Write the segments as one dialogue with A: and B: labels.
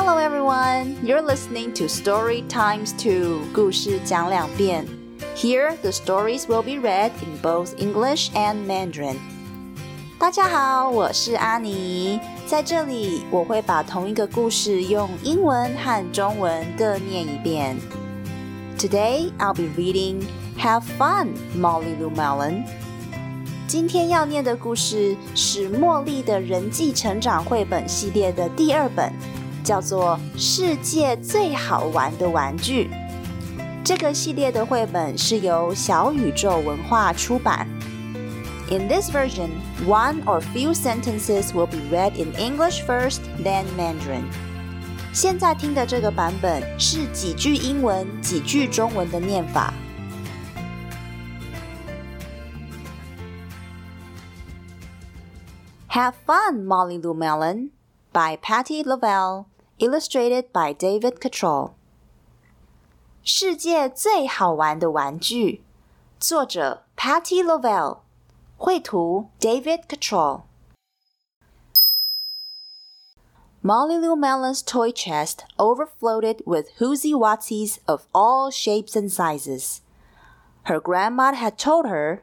A: Hello everyone, you're listening to Story Times 2, 故事讲两遍. Here, the stories will be read in both English and Mandarin. 大家好，我是阿尼，在这里我会把同一个故事用英文和中文各念一遍。Today, I'll be reading Have Fun, Molly Lou Melon. 今天要念的故事是《茉莉的人际成长绘本》系列的第二本。叫做《世界最好玩的玩具》。这个系列的绘本是由小宇宙文化出版。In this version, one or few sentences will be read in English first, then Mandarin. 现在听的这个版本是几句英文、几句中文的念法。Have Fun, Molly Lou Melon by Patty Lavelle, illustrated by David Cottrell。世界最好玩的玩具，作者 Patty Lovell，绘图 David Cottrell。Molly Lou Melon's toy chest overflowed with hoozy watsies of all shapes and sizes. Her grandma had told her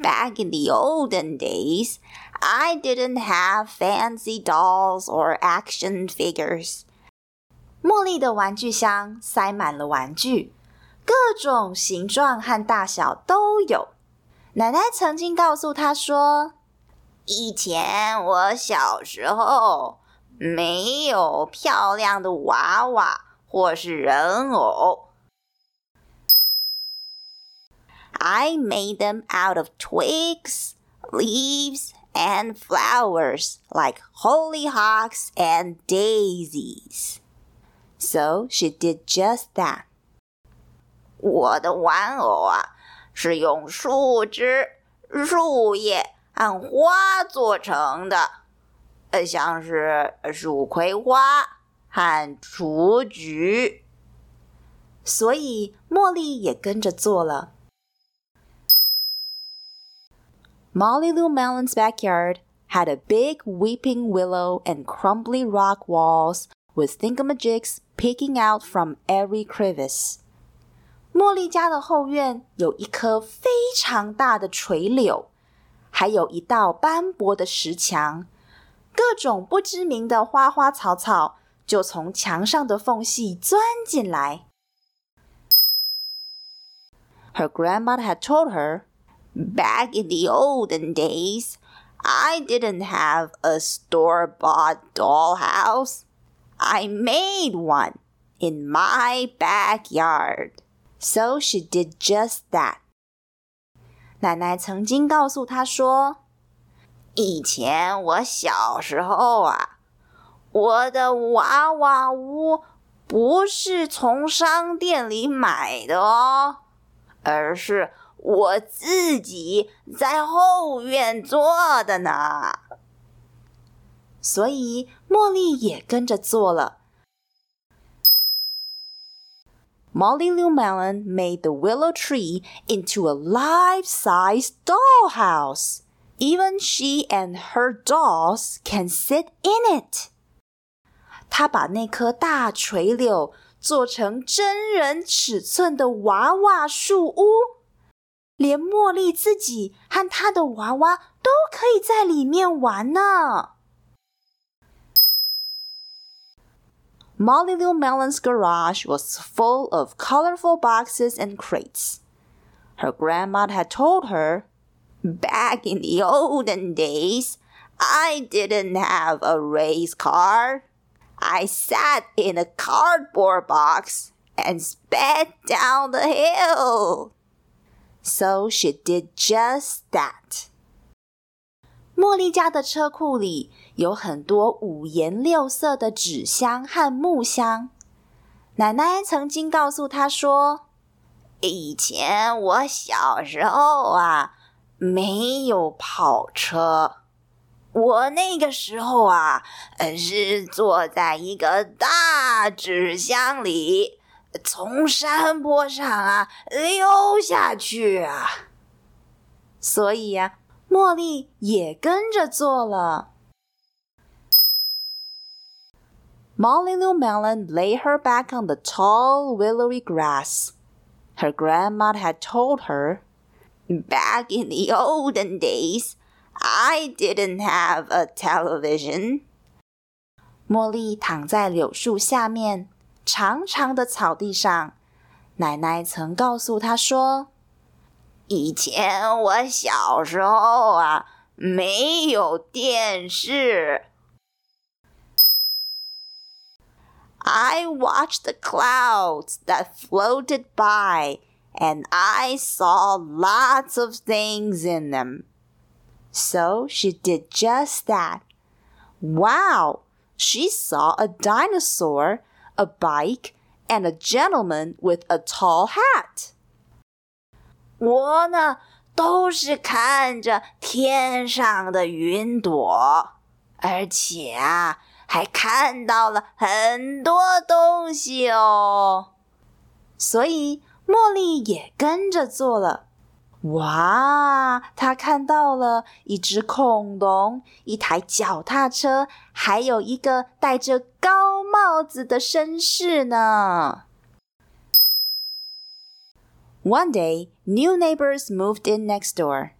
A: Back in the olden days, I didn't have fancy dolls or action figures. 茉莉的玩具箱塞满了玩具，各种形状和大小都有。奶奶曾经告诉她说：“以前我小时候没有漂亮的娃娃或是人偶。” ” I made them out of twigs, leaves, and flowers like hollyhocks and daisies. So she did just that. 我的玩偶啊，是用树枝、树叶和花做成的，呃，像是树葵花和雏菊。所以茉莉也跟着做了。 Molly Lou Melon's backyard had a big weeping willow and crumbly rock walls with thingamajigs peeking out from every crevice. 茉莉家的后院有一棵非常大的垂柳，还有一道斑驳的石墙，各种不知名的花花草草就从墙上的缝隙钻进来。Her grandmother had told her Back in the olden days, I didn't have a store bought dollhouse. I made one in my backyard. So she did just that. 奶奶曾经告诉她说：“以前我小时候啊，我的娃娃屋不是从商店里买的哦，而是……” 我自己在后院做的呢。”所以茉莉也跟着做了。Molly Lou Melon made the willow tree into a life-size dollhouse. Even she and her dolls can sit in it. 她把那棵大垂柳做成真人尺寸的娃娃树屋。连茉莉自己和她的娃娃都可以在里面玩呢。Molly Lou Melon's garage was full of colorful boxes and crates. Her grandma had told her, Back in the olden days, I didn't have a race car. I sat in a cardboard box and sped down the hill. So she did just that. 茉莉家的车库里有很多五颜六色的纸箱和木箱。奶奶曾经告诉她说：“以前我小时候啊，没有跑车。我那个时候啊，是坐在一个大纸箱里。”从山坡上啊溜下去啊！所以呀，茉莉也跟着做了。 Molly Lou Melon lay her back on the tall, willowy grass. Her grandma had told her, Back in the olden days, I didn't have a television. 茉莉躺在柳树下面， 长长的草地上。奶奶曾告诉她说：“以前我小时候啊，没有电视。” I watched the clouds that floated by, and I saw lots of things in them. So she did just that. Wow! She saw a dinosaur, a bike, and a gentleman with a tall hat. 我呢，都是看着天上的云朵，而且啊。还看到了很多东西哦，所以茉莉也跟着做了。哇，她看到了一只恐龙、一台脚踏车，还有一个戴着高 帽子的绅士呢。One day, new neighbors moved in next door.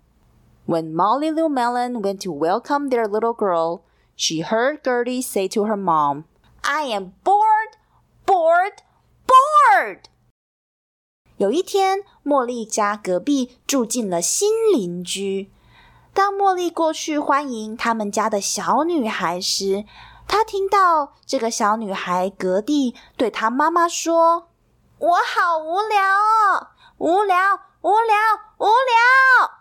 A: When Molly Lou Melon went to welcome their little girl, she heard Gertie say to her mom, I am bored, bored, bored. 有一天，茉莉家隔壁住进了新邻居。当茉莉过去欢迎他们家的小女孩时， 他听到这个小女孩格蒂对她妈妈说：“我好无聊哦，无聊，无聊，无聊。”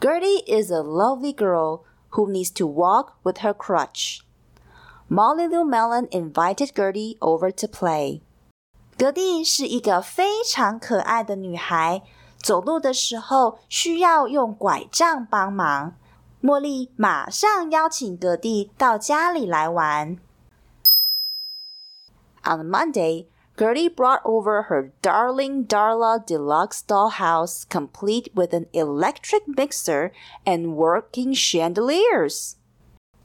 A: Gertie is a lovely girl who needs to walk with her crutch. Molly Lou Melon invited Gertie over to play. 格蒂是一个非常可爱的女孩，走路的时候需要用拐杖帮忙。茉莉马上邀请格蒂到家里来玩。On Monday, Gertie brought over her darling Darla deluxe dollhouse complete with an electric mixer and working chandeliers.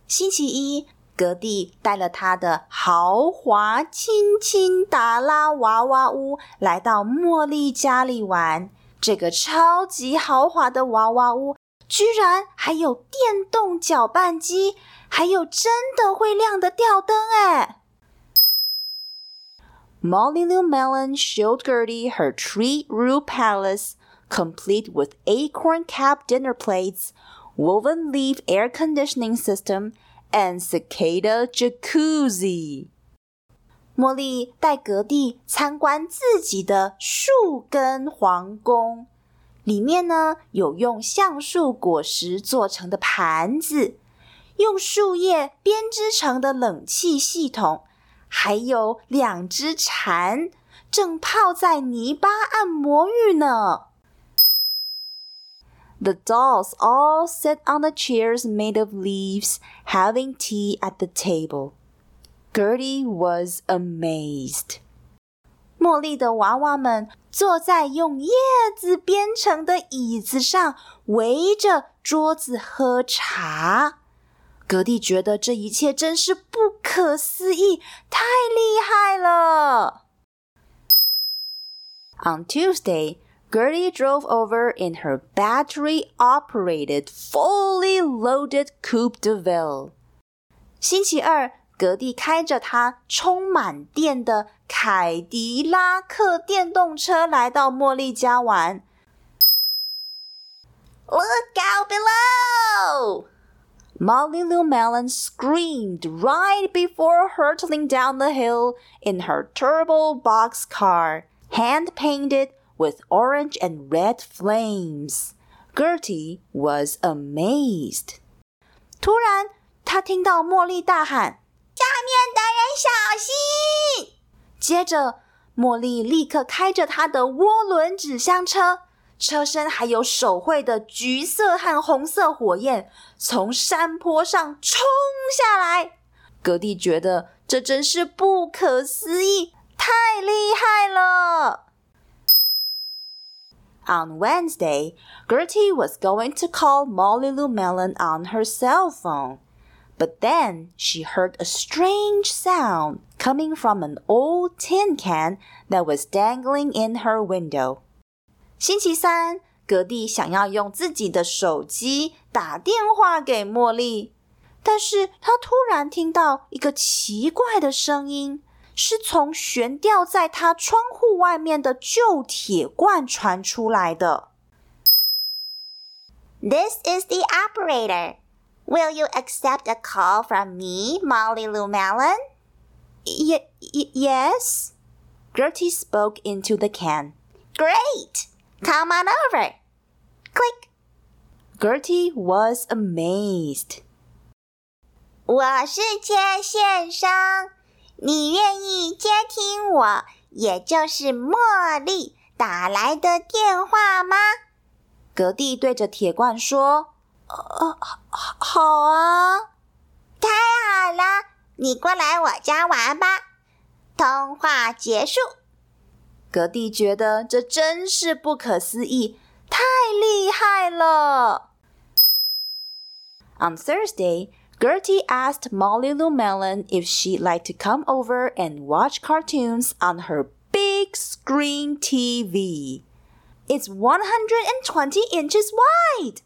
A: 星期一，格蒂带了他的豪华亲亲达拉娃娃屋来到茉莉家里玩。这个超级豪华的娃娃屋，居然还有电动搅拌机，还有真的会亮的吊灯，哎！Molly Lou Melon showed Gertie her tree roof palace, complete with acorn cap dinner plates, woven leaf air conditioning system, and cicada jacuzzi. 茉莉带格蒂参观自己的树根皇宫，里面呢有用橡树果实做成的盘子，用树叶编织成的冷气系统。还有两只蝉正泡在泥巴按摩浴呢。The dolls all sat on the chairs made of leaves, having tea at the table. Gertie was amazed. 茉莉的娃娃们 坐在用叶子编成的椅子上，围着桌子喝茶。格蒂觉得这一切真是不可思议，太厉害了。On Tuesday, Gertie drove over in her battery-operated, fully loaded Coupe de Ville. 星期二，格蒂开着她充满电的凯迪拉克电动车来到茉莉家玩。Look out below! Molly Lou Melon screamed right before hurtling down the hill in her turbo box car, hand painted with orange and red flames. Gertie was amazed. 突然，他听到茉莉大喊：“ 下面的人小心！”接着，茉莉立刻开着她的涡轮纸箱车，车身还有手绘的橘色和红色火焰，从山坡上冲下来。格蒂觉得这真是不可思议，太厉害了！On Wednesday, Gertie was going to call Molly Lou Melon on her cell phone. But then she heard a strange sound coming from an old tin can that was dangling in her window. 星期三，格蒂想要用自己的手机打电话给茉莉，但是他突然听到一个奇怪的声音，是从悬吊在他窗户外面的旧铁罐传出来的。
B: This is the operator. Will you accept a call from me, Molly Lou Melon?
A: Y- y- yes. Gertie spoke into the can.
B: Great! Come on over. Click.
A: Gertie was amazed.
B: 我是接线生，你愿意接听我，也就是茉莉打来的电话吗？
A: 格蒂对着铁罐说。哦，好啊，
B: 太好了，你过来我家玩吧。通话结束。
A: 格蒂觉得这真是不可思议，太厉害了。On Thursday, Gertie asked Molly Lou Melon if she'd like to come over and watch cartoons on her big screen TV. It's 120 inches wide!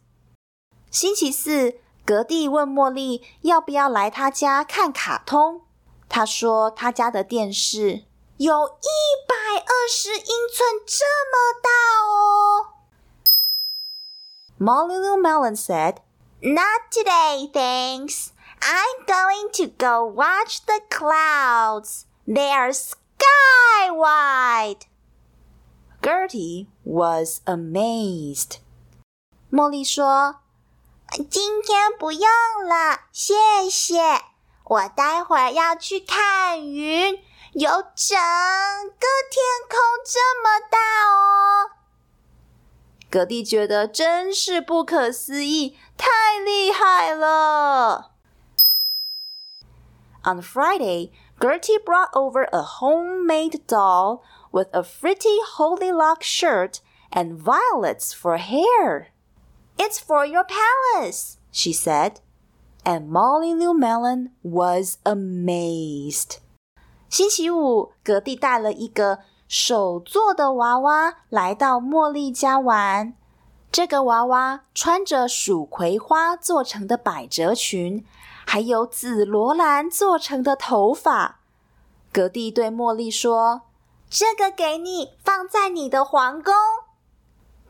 A: 星期四，格蒂问茉莉要不要来他家看卡通。他说他家的电视有一百二十英寸这么大哦。Molly L. Melon said,
B: Not today, thanks. I'm going to go watch the clouds. They are sky wide.
A: Gertie was amazed. 茉莉说：“
B: 今天不用了，谢谢。我待会儿要去看云，有整个天空这么大哦。”
A: 格蒂觉得真是不可思议，太厉害了。On Friday, Gertie brought over a homemade doll with a pretty Holy Lock shirt and violets for hair. It's for your palace, she said. And Molly Lou Melon was amazed. 星期五，格蒂带了一个手做的娃娃来到茉莉家玩。这个娃娃穿着蜀葵花做成的百褶裙，还有紫罗兰做成的头发。格蒂对茉莉说：“
B: 这个给你，放在你的皇宫。”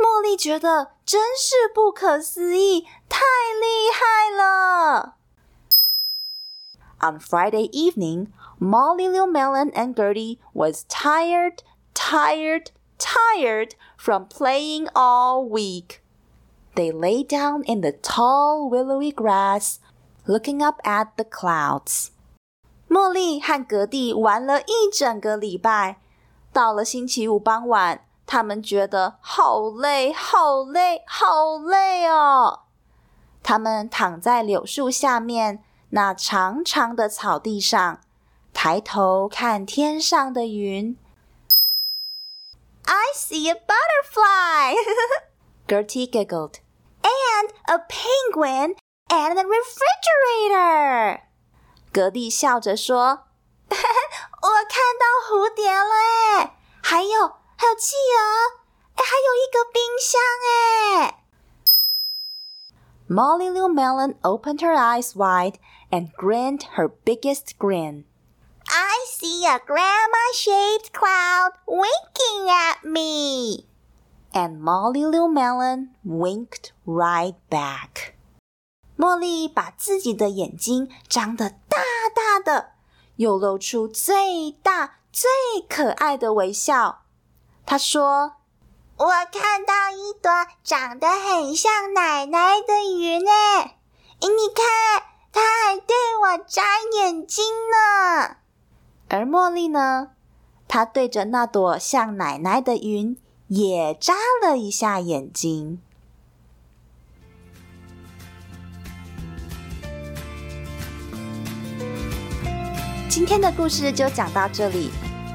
A: 茉莉觉得真是不可思议，太厉害了。On Friday evening, Molly Lou Melon and Gertie was tired, tired, tired from playing all week. They lay down in the tall willowy grass, looking up at the clouds. 茉莉和格蒂玩了一整个礼拜，到了星期五傍晚。他们觉得好累，好累，好累哦。他们躺在柳树下面那长长的草地上，抬头看天上的云。
B: I see a butterfly,
A: Gertie giggled,
B: and a penguin and a refrigerator.
A: 格蒂笑着说：“
B: 我看到蝴蝶了，哎，还有。”还有企鹅，哎，还有一个冰箱，哎。
A: Molly Lou Melon opened her eyes wide and grinned her biggest grin.
B: I see a grandma-shaped cloud winking at me.
A: And Molly Lou Melon winked right back. 茉莉把自己的眼睛张得大大的，又露出最大最可爱的微笑。 他说：“
B: 我看到一朵长得很像奶奶的云，哎，你看，它还对我眨眼睛呢。”
A: 而茉莉呢，她对着那朵像奶奶的云也眨了一下眼睛。今天的故事就讲到这里。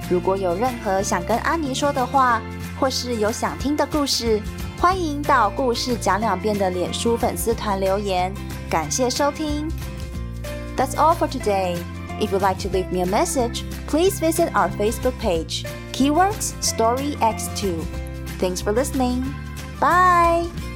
A: 如果有任何想跟安妮说的话，或是有想听的故事，欢迎到“故事讲两遍”的脸书粉丝团留言。感谢收听。 That's all for today. If you'd like to leave me a message, please visit our Facebook page, Keywords Story X2. Thanks for listening. Bye!